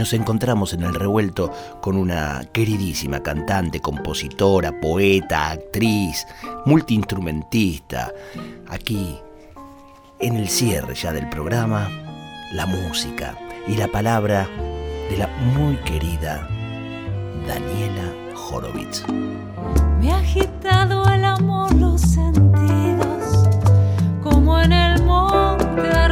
Nos encontramos en el revuelto con una queridísima cantante, compositora, poeta, actriz, multiinstrumentista. Aquí, en el cierre ya del programa, la música y la palabra de la muy querida Daniela Horowitz. Me ha agitado el amor los sentidos, como en el monte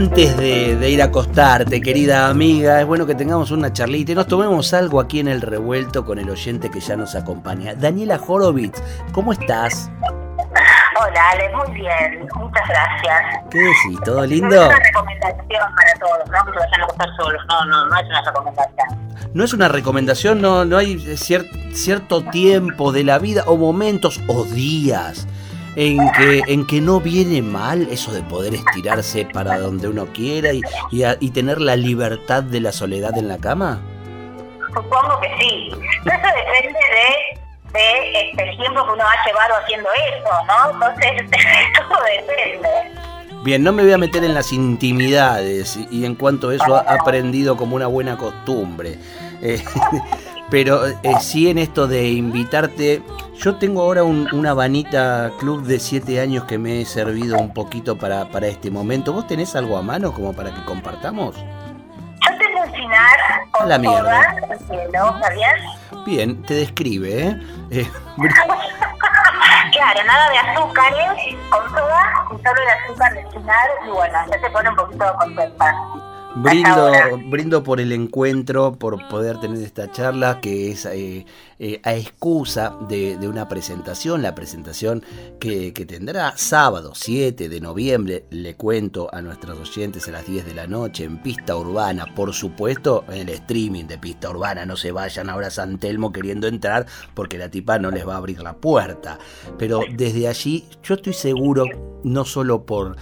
antes de, ir a acostarte, querida amiga, es bueno que tengamos una charlita y nos tomemos algo aquí en el revuelto con el oyente que ya nos acompaña. Daniela Horowitz, ¿cómo estás? Hola, Ale, muy bien, muchas gracias. ¿Qué decís? ¿Todo lindo? No es una recomendación para todos, no que vayan a acostar solos, no, no, no es una recomendación. No es una recomendación, no, no hay cierto tiempo de la vida o momentos o días en que, en que no viene mal eso de poder estirarse para donde uno quiera y, y, tener la libertad de la soledad en la cama? Supongo que sí. Eso depende de, de este, el tiempo que uno ha llevado haciendo eso, ¿no? Entonces, todo depende. Bien, no me voy a meter en las intimidades y, en cuanto a eso ha aprendido como una buena costumbre. Eh, pero eh, sí en esto de invitarte yo tengo ahora un, una vanita club de 7 años que me he servido un poquito para, para este momento. ¿Vos tenés algo a mano como para que compartamos? Yo tengo un cinar con la mierda. ¿sabías? Bien, te describe, ¿eh? eh claro, nada de azúcares, con soda, y solo el azúcar de cinar, y bueno, ya se pone un poquito contenta. Brindo, brindo por el encuentro, por poder tener esta charla que es eh, eh, a excusa de, una presentación, la presentación que, tendrá sábado 7 de noviembre, le cuento a nuestros oyentes a las 10 de la noche en Pista Urbana, por supuesto en el streaming de Pista Urbana, no se vayan ahora a San Telmo queriendo entrar porque la tipa no les va a abrir la puerta, pero desde allí yo estoy seguro, no solo por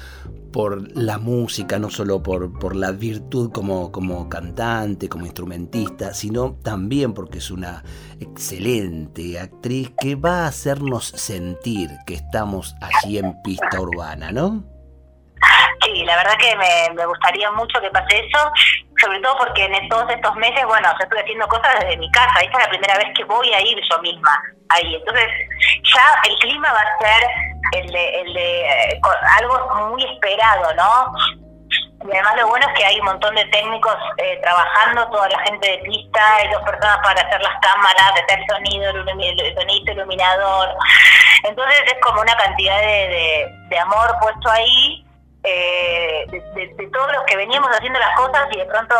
por la música, no solo por, por la virtud como, como cantante, como instrumentista, sino también porque es una excelente actriz que va a hacernos sentir que estamos allí en pista urbana, ¿no? Sí, la verdad que me, gustaría mucho que pase eso, sobre todo porque en todos estos meses, bueno, yo estoy haciendo cosas desde mi casa, esta es la primera vez que voy a ir yo misma ahí, entonces ya el clima va a ser el de, el de eh, algo muy esperado, ¿no? Y además lo bueno es que hay un montón de técnicos eh, trabajando, toda la gente de pista, hay dos personas para hacer las cámaras, hacer sonido, sonido iluminador. Entonces es como una cantidad de, de, amor puesto ahí, eh, de, todos los que veníamos haciendo las cosas y de pronto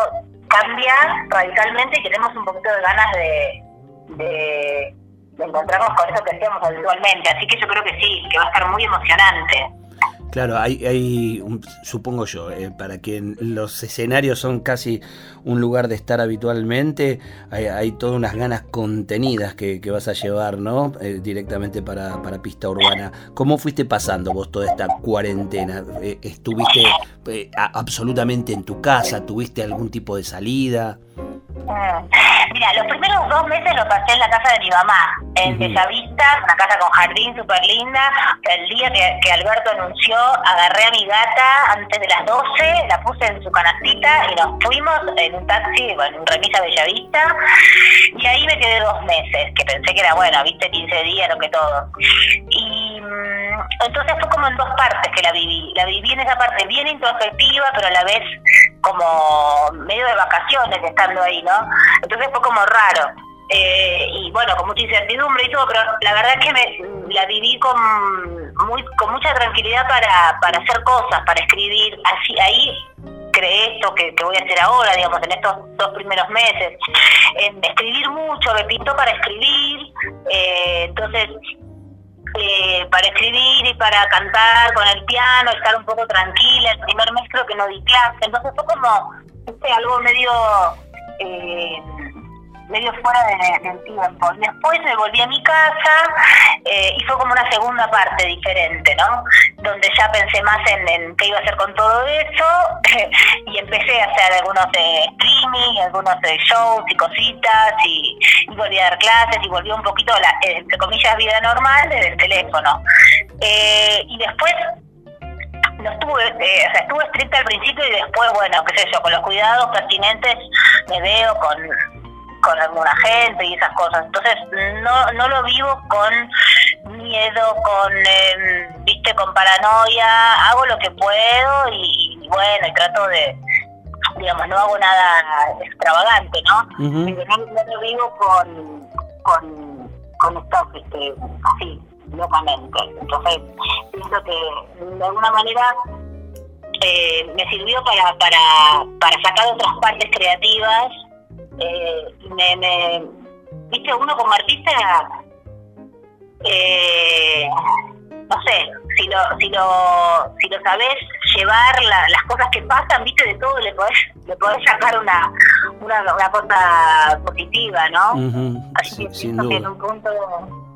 cambia radicalmente y tenemos un poquito de ganas de encontrarnos con eso que hacíamos habitualmente. Así que yo creo que sí, que va a estar muy emocionante. Claro, hay, hay supongo yo, eh, para quien los escenarios son casi un lugar de estar habitualmente, hay, todas unas ganas contenidas que, vas a llevar, ¿no? Eh, directamente para, para, pista urbana. ¿Cómo fuiste pasando vos toda esta cuarentena? Eh, ¿Estuviste absolutamente en tu casa? ¿Tuviste algún tipo de salida? Mm. Mira, los primeros dos meses los pasé en la casa de mi mamá, en Bellavista, una casa con jardín súper linda. El día que, Alberto anunció, agarré a mi gata antes de las 12, la puse en su canastita y nos fuimos en un taxi, bueno, en un remis a Bellavista. Y ahí me quedé dos meses, que pensé que era bueno, viste, 15 días, lo que todo. Y mm, entonces fue como en dos partes que la viví. La viví en esa parte bien introspectiva, pero a la vez como medio de vacaciones estando ahí, ¿no? Entonces como raro. Eh, y bueno, con mucha incertidumbre y todo, pero la verdad es que me, la viví con, muy, con mucha tranquilidad para, para hacer cosas, para escribir. Así, ahí creé esto que, voy a hacer ahora, digamos, en estos dos primeros meses. Escribir mucho, me pintó para escribir, eh, entonces eh, para escribir y para cantar con el piano, estar un poco tranquila. El primer mes creo que no di clase, entonces fue como algo medio eh, medio fuera del tiempo. Después me volví a mi casa eh, y fue como una segunda parte diferente, ¿no? Donde ya pensé más en, qué iba a hacer con todo eso y empecé a hacer algunos de streaming, algunos de shows y cositas y, volví a dar clases y volví un poquito, la, entre comillas, vida normal desde el teléfono. Eh, y después no estuve, eh, o sea, estuve estricta al principio y después, bueno, qué sé yo, con los cuidados pertinentes me veo con, con alguna gente y esas cosas. Entonces, no, no lo vivo con miedo, con, em, viste, con paranoia, hago lo que puedo y, bueno, y trato de, digamos, no hago nada extravagante, ¿no? no, lo vivo con, con, con esto, este, así, locamente. Entonces, pienso que de alguna manera eh, me sirvió para, para, para sacar otras partes creativas. Eh, me, me, viste, uno como artista, eh, no sé, si lo, si lo, si lo sabes llevar las cosas que pasan, viste, de todo le podés, le podés sacar una, una, una cosa positiva, ¿no? Así que sin duda. en un punto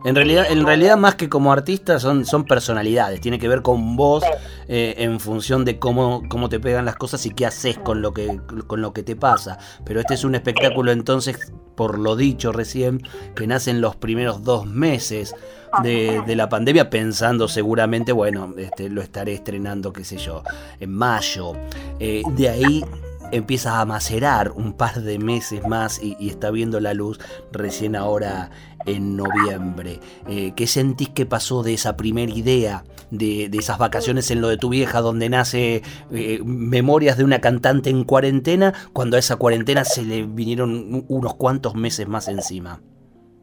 en realidad, en realidad más que como artistas son, son personalidades, tiene que ver con vos eh, en función de cómo, cómo te pegan las cosas y qué haces con lo que, con lo que te pasa. Pero este es un espectáculo entonces, por lo dicho recién, que nace en los primeros dos meses de, la pandemia, pensando seguramente, bueno, este, lo estaré estrenando, qué sé yo, en mayo. Eh, de ahí empieza a macerar un par de meses más y, está viendo la luz recién ahora en noviembre. Eh, ¿Qué sentís que pasó de esa primera idea, de, esas vacaciones en lo de tu vieja, donde nace eh, Memorias de una cantante en cuarentena, cuando a esa cuarentena se le vinieron unos cuantos meses más encima?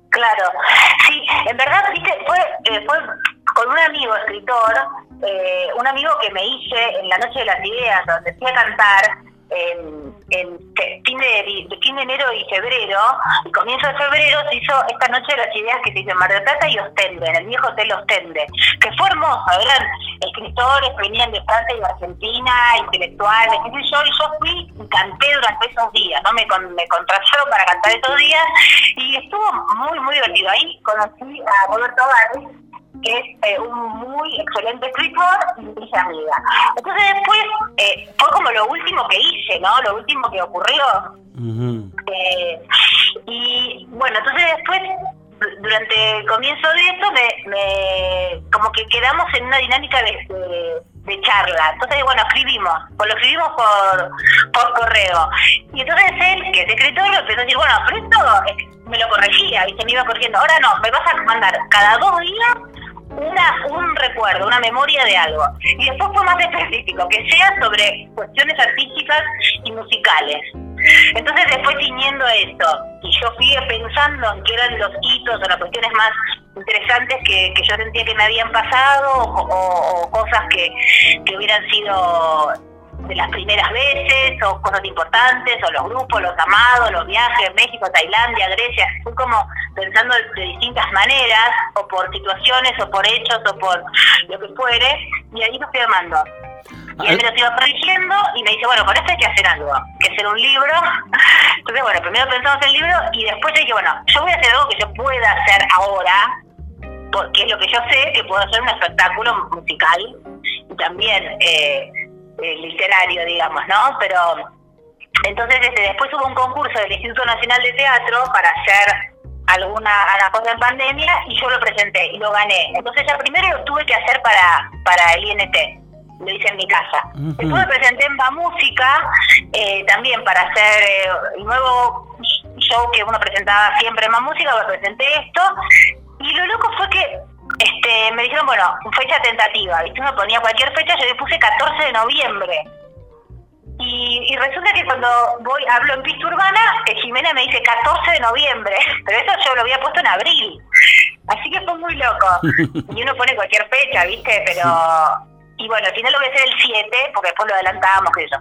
Claro, sí, en verdad, viste, fue, eh, fue con un amigo escritor, un amigo que me hice en la Noche de las Ideas, donde fui a cantar, en, fin, de, fin de enero y febrero, y comienzo de febrero se hizo esta noche de las ideas que se hizo en Mar del Plata y Ostende, en el viejo hotel Ostende, que fue hermoso, eran escritores que venían de Francia y de Argentina, intelectuales, qué yo, y yo fui y canté durante esos días, ¿no? Me, me contrataron para cantar esos días, y estuvo muy, muy divertido. Ahí conocí a Roberto Barri, que es eh, un muy excelente escritor y mi amiga. Entonces después eh, fue como lo último que hice, ¿no? Lo último que ocurrió. Eh, y bueno, entonces después, durante el comienzo de esto, me, me como que quedamos en una dinámica de, de, charla. Entonces, bueno, escribimos, pues lo escribimos por, por correo. Y entonces él, que es escritor, empezó a decir, bueno, pero esto me lo corregía, y se me iba corrigiendo. Ahora no, me vas a mandar cada dos días una, un recuerdo, una memoria de algo. Y después fue más específico, que sea sobre cuestiones artísticas y musicales. Entonces después ciñendo esto, y yo fui pensando en qué eran los hitos o las cuestiones más interesantes que, que yo sentía que me habían pasado o, cosas que, que hubieran sido de las primeras veces, o cosas importantes, o los grupos, los amados, los viajes, México, Tailandia, Grecia, fui como pensando de distintas maneras, o por situaciones, o por hechos, o por lo que fuere, y ahí me fui armando. Y él me lo iba corrigiendo y me dice, bueno, por esto hay que hacer algo, que hacer un libro. Entonces, bueno, primero pensamos en el libro y después yo dije, bueno, yo voy a hacer algo que yo pueda hacer ahora, porque es lo que yo sé, que puedo hacer un espectáculo musical y también eh, eh, literario, digamos, ¿no? Pero entonces este, después hubo un concurso del Instituto Nacional de Teatro para hacer alguna, cosa en pandemia y yo lo presenté y lo gané. Entonces ya primero lo tuve que hacer para, para el INT lo hice en mi casa. Después me presenté en Va Música, eh, también para hacer eh, el nuevo show que uno presentaba siempre en Va Música, me presenté esto, y lo loco fue que este me dijeron, bueno, fecha tentativa, ¿viste? Uno ponía cualquier fecha, yo le puse 14 de noviembre. Y, resulta que cuando voy hablo en pista urbana, que Jimena me dice 14 de noviembre, pero eso yo lo había puesto en abril. Así que fue muy loco. Y uno pone cualquier fecha, ¿viste? Pero y bueno, al final lo voy a hacer el 7, porque después lo adelantábamos que eso.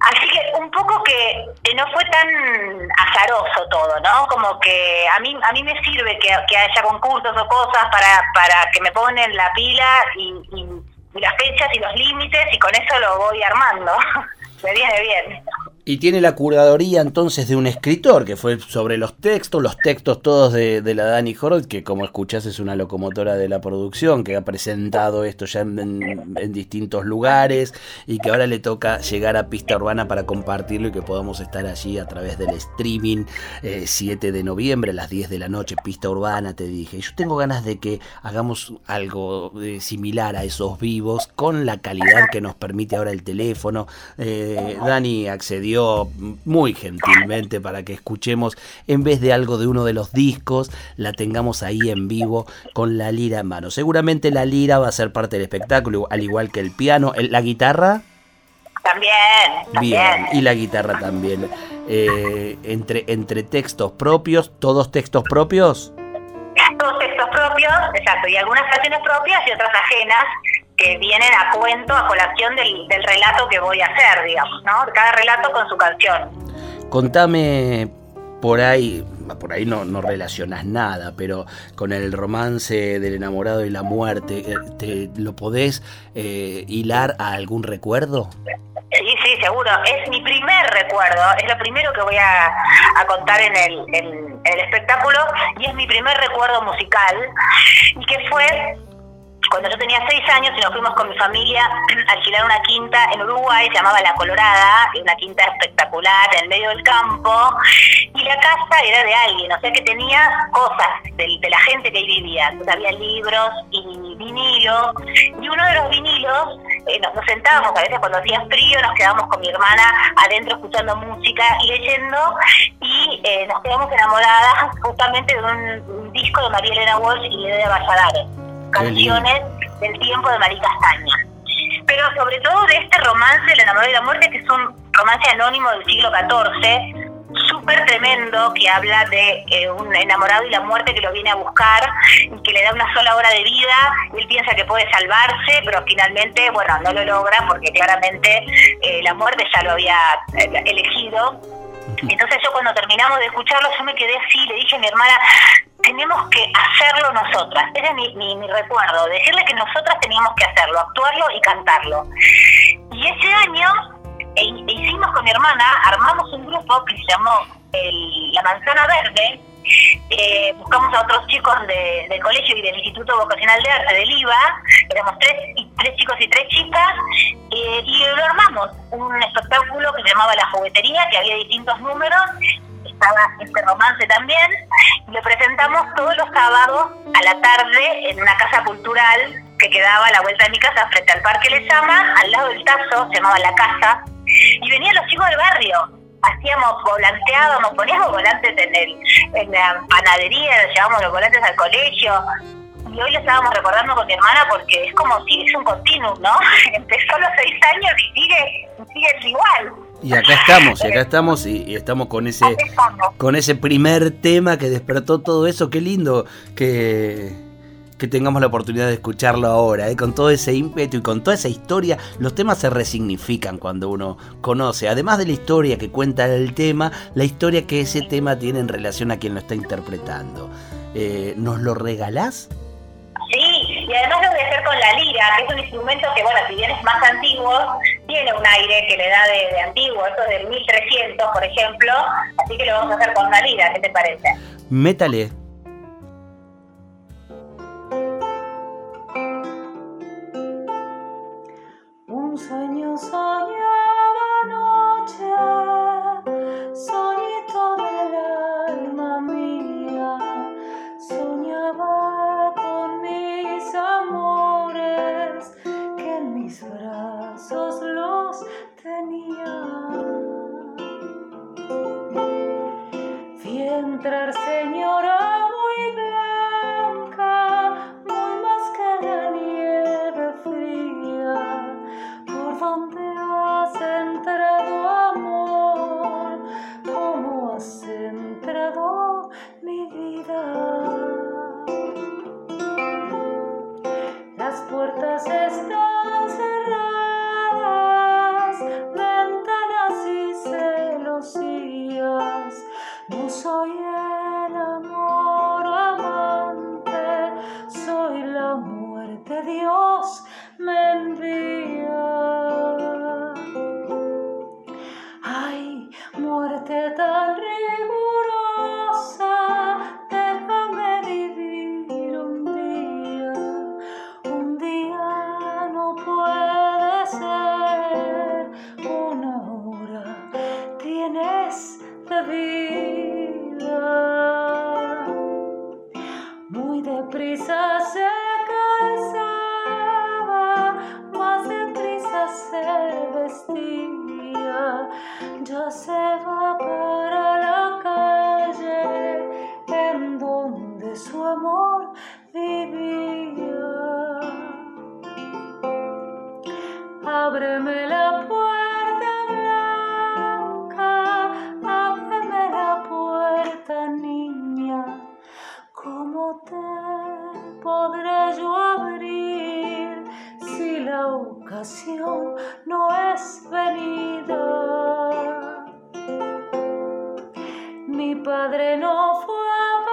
Así que un poco que, no fue tan azaroso todo, ¿no? Como que a mí a mí me sirve que, haya concursos o cosas para, para que me ponen la pila y, y las fechas y los límites y con eso lo voy armando. me viene bien. Y tiene la curaduría entonces de un escritor que fue sobre los textos, los textos todos de, la Dani Horod, que como escuchás es una locomotora de la producción, que ha presentado esto ya en, distintos lugares y que ahora le toca llegar a Pista Urbana para compartirlo y que podamos estar allí a través del streaming 7 eh, de noviembre a las 10 de la noche, Pista Urbana, te dije. Yo tengo ganas de que hagamos algo eh, similar a esos vivos con la calidad que nos permite ahora el teléfono. Eh, Dani accedió muy gentilmente para que escuchemos, en vez de algo de uno de los discos, la tengamos ahí en vivo con la lira en mano. Seguramente la lira va a ser parte del espectáculo, al igual que el piano. ¿La guitarra? También. Bien, y la guitarra también. Eh, entre, entre textos propios, todos textos propios. Todos textos propios, exacto, y algunas canciones propias y otras ajenas que vienen a cuento, a colación del, del relato que voy a hacer, digamos, ¿no? Cada relato con su canción. Contame por ahí, por ahí no, no relacionas nada, pero con el romance del enamorado y la muerte, eh, ¿te, ¿lo podés eh, hilar a algún recuerdo? Sí, sí, seguro. Es mi primer recuerdo, es lo primero que voy a, a contar en el, en el espectáculo y es mi primer recuerdo musical y que fue cuando yo tenía seis años y nos fuimos con mi familia a alquilar una quinta en Uruguay, se llamaba La Colorada, una quinta espectacular en el medio del campo, y la casa era de alguien, o sea que tenía cosas de, la gente que vivía. Había libros y vinilos, y uno de los vinilos, eh, nos, sentábamos a veces cuando hacía frío, nos quedábamos con mi hermana adentro escuchando música y leyendo, y eh, nos quedamos enamoradas justamente de un, disco de María Elena Walsh y de Valladares canciones del tiempo de María Castaña. Pero sobre todo de este romance, El enamorado y la muerte, que es un romance anónimo del siglo XIV, súper tremendo, que habla de eh, un enamorado y la muerte que lo viene a buscar que le da una sola hora de vida. Él piensa que puede salvarse, pero finalmente, bueno, no lo logra porque claramente eh, la muerte ya lo había eh, elegido. Entonces yo cuando terminamos de escucharlo, yo me quedé así, le dije a mi hermana, tenemos que hacerlo nosotras. Ese es mi, mi, recuerdo, decirle que nosotras teníamos que hacerlo, actuarlo y cantarlo. Y ese año e, e hicimos con mi hermana, armamos un grupo que se llamó La Manzana Verde. Eh, buscamos a otros chicos de, del colegio y del Instituto Vocacional de Arte del IVA, éramos tres, chicos y tres chicas, eh, y lo armamos, un espectáculo que se llamaba La Juguetería, que había distintos números, estaba este romance también, y lo presentamos todos los sábados a la tarde en una casa cultural que quedaba a la vuelta de mi casa frente al Parque Le Llama, al lado del Tazo, se llamaba La Casa, y venían los chicos del barrio, hacíamos, volanteábamos, poníamos volantes en, el, en la panadería, llevábamos los volantes al colegio, y hoy lo estábamos recordando con mi hermana porque es como si es un continuum, ¿no? Empezó a los seis años y sigue, sigue igual. Y acá estamos, y acá estamos, y, estamos con ese, con ese primer tema que despertó todo eso, qué lindo que, que tengamos la oportunidad de escucharlo ahora, ¿eh? con todo ese ímpetu y con toda esa historia. Los temas se resignifican cuando uno conoce, además de la historia que cuenta el tema, la historia que ese tema tiene en relación a quien lo está interpretando. Eh, ¿Nos lo regalás? Sí, y además lo voy a hacer con la lira, que es un instrumento que, bueno, si bien es más antiguo, tiene un aire que le da de, antiguo, esto es del 1300, por ejemplo, así que lo vamos a hacer con la lira, ¿qué te parece? Métale. Vi entrar deprisa se calzaba, más deprisa se vestía. Ya se va para la calle en donde su amor vivía. Ábreme padre no fue a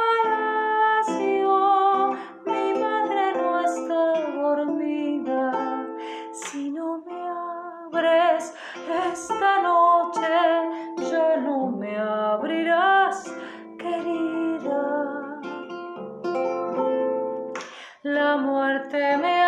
palacio, mi madre no está dormida. Si no me abres esta noche, ya no me abrirás, querida. La muerte me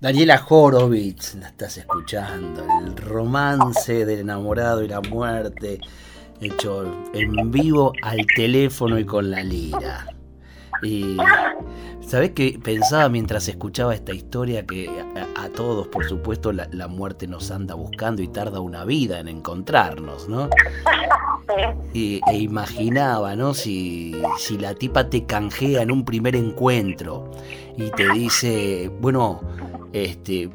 Daniela Horowitz, la estás escuchando, el romance del enamorado y la muerte, hecho en vivo al teléfono y con la lira. Y sabes que pensaba mientras escuchaba esta historia que a, todos, por supuesto, la, la, muerte nos anda buscando y tarda una vida en encontrarnos, ¿no? Y, e imaginaba, ¿no? Si, si la tipa te canjea en un primer encuentro y te dice, bueno, este,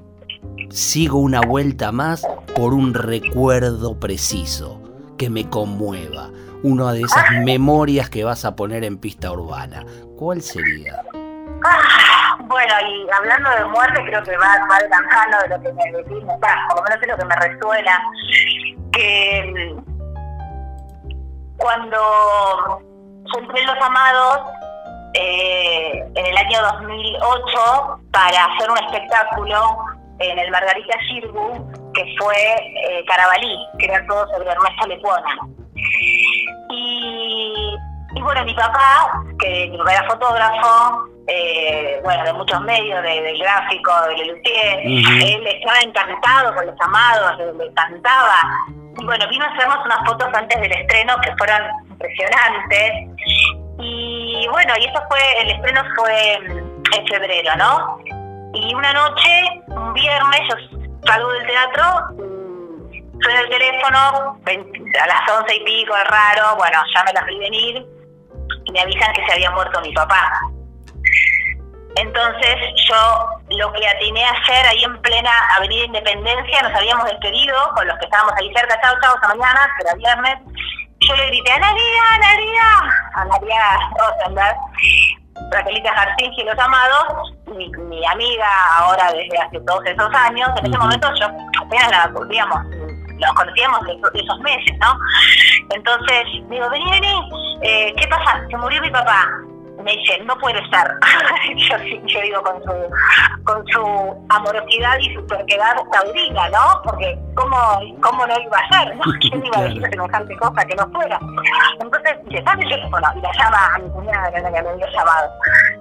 sigo una vuelta más por un recuerdo preciso que me conmueva. Una de esas memorias que vas a poner en pista urbana. ¿Cuál sería? Ah, bueno, y hablando de muerte, creo que va, va de la mano de lo que me define, por lo menos es lo que me resuena, que cuando entré en Los Amados eh, en el año 2008 para hacer un espectáculo en el Margarita Cirgu, que fue eh, Carabalí, que era todo sobre Ernesto Lecuona. Y, y bueno, mi papá, que mi papá era fotógrafo, eh, bueno, de muchos medios, de, del gráfico, de Lelutier, él estaba encantado con los amados, le, encantaba. Y bueno, vino a hacernos unas fotos antes del estreno que fueron impresionantes. Y bueno, y eso fue, el estreno fue en febrero, ¿no? Y una noche, un viernes, yo salgo del teatro, suena el teléfono, a las once y pico, es raro, bueno, ya me las vi venir y me avisan que se había muerto mi papá. Entonces yo lo que atiné a hacer ahí en plena Avenida Independencia, nos habíamos despedido con los que estábamos ahí cerca, chao, chao, hasta mañana, que viernes. Yo le grité, Analia, Analia, Analia Rosenberg, Raquelita García y los amados, mi, mi, amiga ahora desde hace todos esos años, en ese momento yo apenas la, digamos, nos conocíamos de, esos meses, ¿no? Entonces, digo, vení, vení, eh, ¿qué pasa? Se murió mi papá me dice, no puede ser. yo, yo, digo, con su, con su amorosidad y su terquedad taurina, ¿no? Porque ¿cómo, cómo no iba a ser? ¿no? ¿Quién iba a decir semejante cosa que no fuera? Entonces dice, el teléfono. Y la llama a mi cuñada, que me había llamado.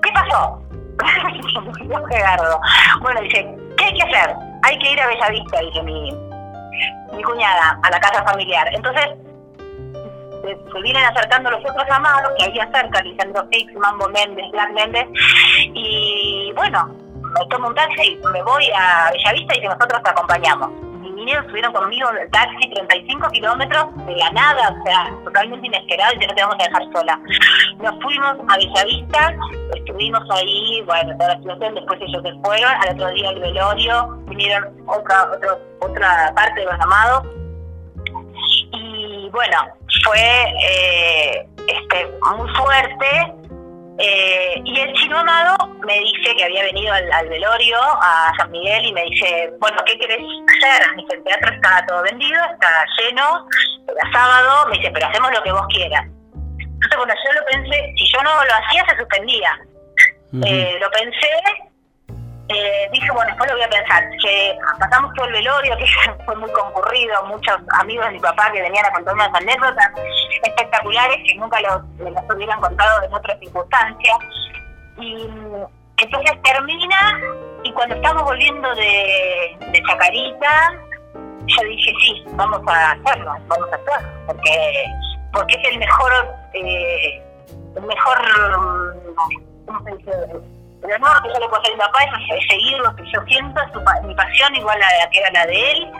¿Qué pasó? bueno, dice, ¿qué hay que hacer? Hay que ir a Bellavista, dice mi, mi cuñada, a la casa familiar. Entonces, se, vienen acercando los otros amados, que había cerca, Lisandro Fix, Mambo Méndez, Black Méndez, y bueno, me tomo un taxi y me voy a Bellavista y que nosotros acompañamos. Mis niños estuvieron conmigo en el taxi 35 kilómetros de la nada, o sea, totalmente inesperado y que no te vamos a dejar sola. Nos fuimos a Bellavista, estuvimos ahí, bueno, toda la situación, después ellos se fueron, al otro día el velorio, vinieron otra, otra, otra parte de los amados. Y bueno, fue eh, este, muy fuerte. Eh, y el chino amado me dice que había venido al, velorio a San Miguel y me dice, bueno, ¿qué querés hacer? Dice, el teatro está todo vendido, está lleno, era sábado, me dice, pero hacemos lo que vos quieras. Entonces, bueno, yo lo pensé, si yo no lo hacía, se suspendía. eh, lo pensé eh, dije, bueno, después lo voy a pensar, que pasamos todo el velorio, que fue muy concurrido, muchos amigos de mi papá que venían a contar unas anécdotas espectaculares que nunca los, me las hubieran contado en otras circunstancias. Y entonces termina, y cuando estamos volviendo de, de Chacarita, yo dije, sí, vamos a hacerlo, vamos a hacerlo, porque, porque es el mejor, eh, el mejor, ¿cómo se dice? El honor que yo le puedo a mi papá es seguir lo que yo siento, mi pasión igual a la que era la de él,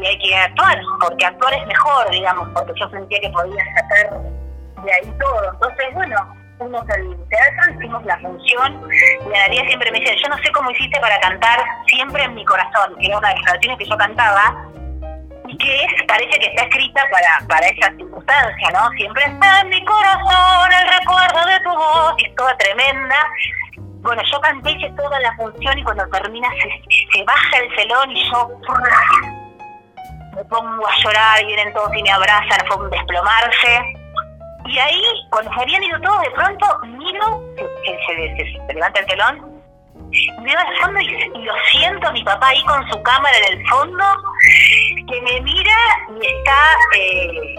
y hay que actuar, porque actuar es mejor, digamos, porque yo sentía que podía sacar de ahí todo. Entonces, bueno, fuimos al teatro, hicimos la función, y Daría siempre me dice, yo no sé cómo hiciste para cantar siempre en mi corazón, que era una de las canciones que yo cantaba, y que parece que está escrita para, para esa circunstancia, ¿no? Siempre en mi corazón el recuerdo de tu voz, es toda tremenda, bueno, yo canté, hice toda la función y cuando termina se, baja el celón y yo me pongo a llorar y vienen todos y me abrazan, fue un desplomarse. Y ahí, cuando se habían ido todos, de pronto miro, se, levanta el telón, veo al fondo y, lo siento mi papá ahí con su cámara en el fondo, que me mira y está, eh,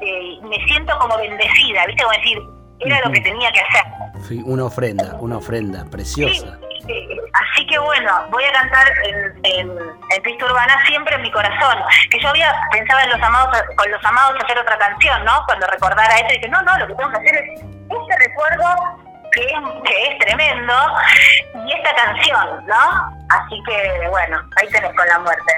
eh, me siento como bendecida, ¿viste? Como decir, era lo que tenía que hacer. Una ofrenda, una ofrenda preciosa. Sí, Así que bueno, voy a cantar en, en, en, Pista Urbana siempre en mi corazón. Que yo había pensado en los amados, con los amados hacer otra canción, ¿no? Cuando recordara eso, dije, no, no, lo que tengo que hacer es este recuerdo que que es tremendo y esta canción, ¿no? Así que bueno, ahí tenés con la muerte.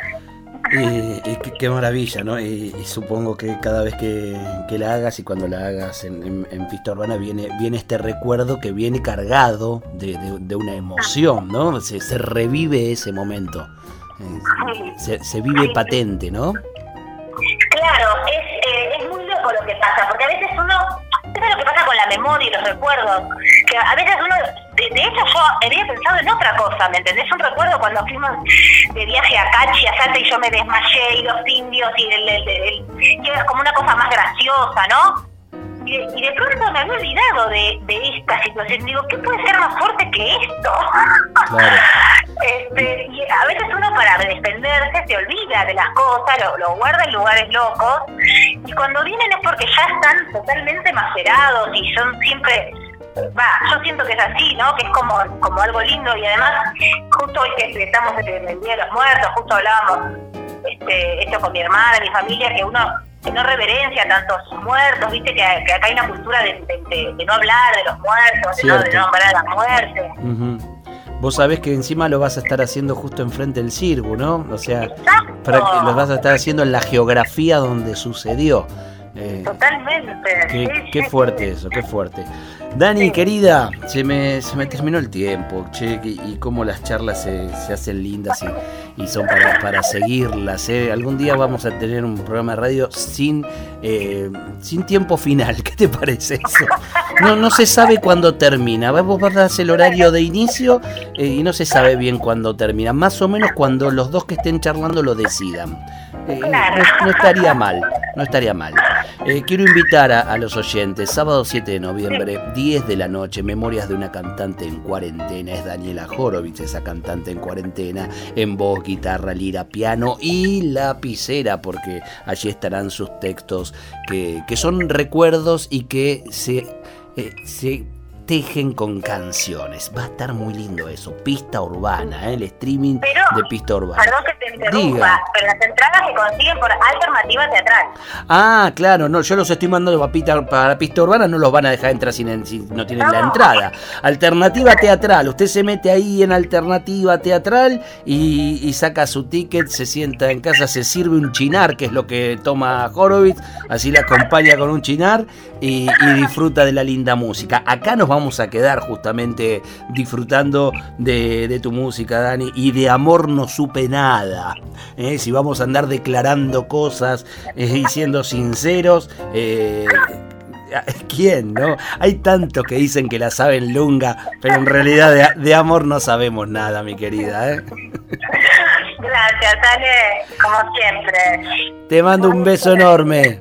Y, qué, maravilla, ¿no? Y, supongo que cada vez que, la hagas y cuando la hagas en, en, Pista Urbana viene, viene este recuerdo que viene cargado de, una emoción, ¿no? Se, se revive ese momento. Se, se vive patente, ¿no? Claro, es, eh, es muy loco lo que pasa, porque a veces uno, es lo que pasa con la memoria y los recuerdos, que a veces uno, de, hecho yo había pensado en otra cosa ¿me entendés? Un recuerdo cuando fuimos de viaje a Cachi, a Salta, y yo me desmayé, y los indios, y, el, el, y era como una cosa más graciosa, ¿no? Y de, y de pronto me había olvidado de, de esta situación. Digo, ¿qué puede ser más fuerte que esto? Claro. Este, y a veces uno para defenderse se olvida de las cosas, lo, lo guarda en lugares locos, y cuando vienen es porque ya están totalmente macerados y son siempre va, yo siento que es así, ¿no? Que es como, como algo lindo y además, justo hoy que estamos en el Día de los Muertos, justo hablábamos este, esto con mi hermana, mi familia, que uno que no reverencia tanto a sus muertos, viste que, que acá hay una cultura de, de- de- de no hablar de los muertos, de no, de no nombrar a la muerte. Ujú. Vos sabés que encima lo vas a estar haciendo justo enfrente del circo, ¿no? O sea, Exacto. para que lo vas a estar haciendo en la geografía donde sucedió. Eh, Totalmente. Qué, sí, qué sí, fuerte sí. eso, qué fuerte. Dani, querida, se me, se me terminó el tiempo, che, y, y cómo las charlas se, se hacen lindas y, y son para, para seguirlas. eh. Algún día vamos a tener un programa de radio sin, eh, sin tiempo final, ¿qué te parece eso? No, no se sabe cuándo termina, vos das el horario de inicio eh, y no se sabe bien cuándo termina, más o menos cuando los dos que estén charlando lo decidan. No, no estaría mal, no estaría mal. Eh, quiero invitar a, a los oyentes, sábado 7 de noviembre, 10 de la noche, Memorias de una cantante en cuarentena, es Daniela Horowitz, esa cantante en cuarentena, en voz, guitarra, lira, piano y lapicera, porque allí estarán sus textos que, que son recuerdos y que se, eh, se tejen con canciones. Va a estar muy lindo eso, pista urbana, ¿eh? el streaming Pero, de pista urbana. Perdón que te interrumpa, Diga. pero las entradas se consiguen por alternativa teatral. Ah, claro, no, yo los estoy mandando para pista, para pista urbana, no los van a dejar entrar si, no tienen la entrada. Alternativa teatral, usted se mete ahí en alternativa teatral y, y saca su ticket, se sienta en casa, se sirve un chinar, que es lo que toma Horowitz, así la acompaña con un chinar y, y disfruta de la linda música. Acá nos vamos a quedar justamente disfrutando de, de tu música, Dani, y de amor no supe nada. ¿eh? Si vamos a andar declarando cosas eh, y siendo sinceros, eh, ¿quién, no? Hay tantos que dicen que la saben lunga, pero en realidad de, de amor no sabemos nada, mi querida. ¿eh? Gracias, Ale, como siempre. Te mando un beso enorme.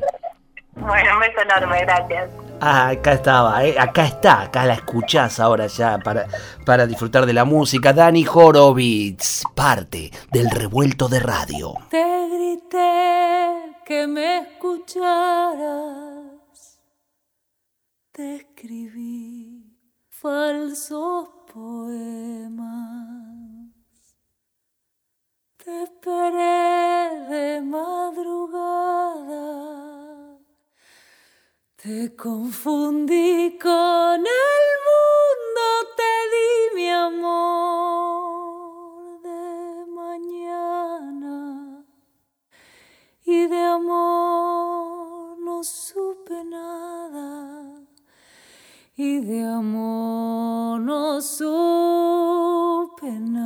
Bueno, un beso enorme, gracias. Ah, acá estaba, ¿eh? acá está, acá la escuchás ahora ya para, para disfrutar de la música. Dani Horowitz, parte del revuelto de radio. Te grité que me escucharas. Te escribí falsos poemas. Te esperé de madrugada. Te confundí con el mundo, te di mi amor de mañana y de amor no supe nada y de amor no supe nada.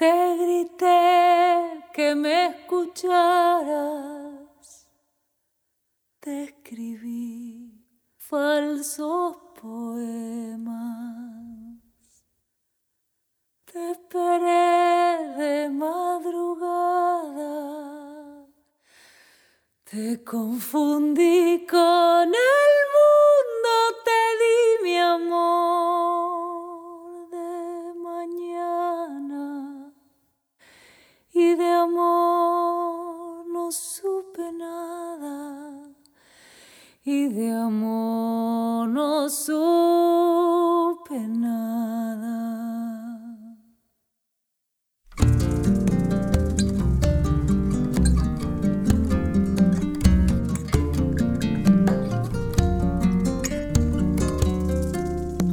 Te grité que me escucharas. Te escribí falsos poemas. Te esperé de madrugada. Te confundí con el y de amor no supe nada.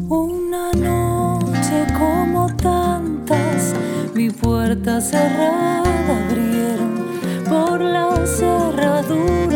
Una noche como tantas, mi puerta cerrada abrieron por la cerradura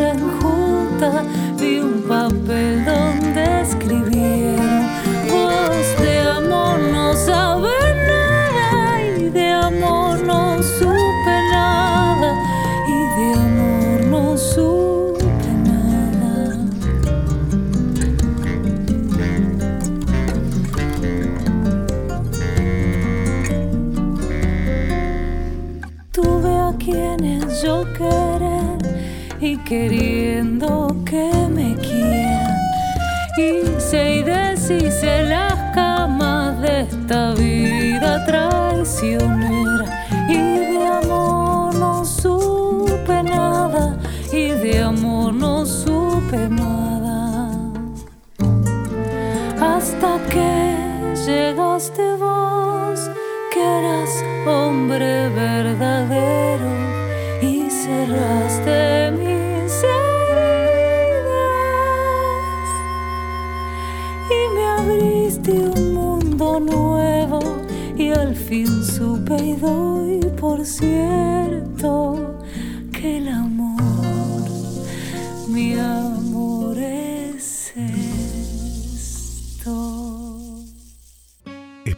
llegaste vos que eras hombre verdadero y cerraste mis heridas. Y me abriste un mundo nuevo y al fin supe y doy por cierto que el amor, mi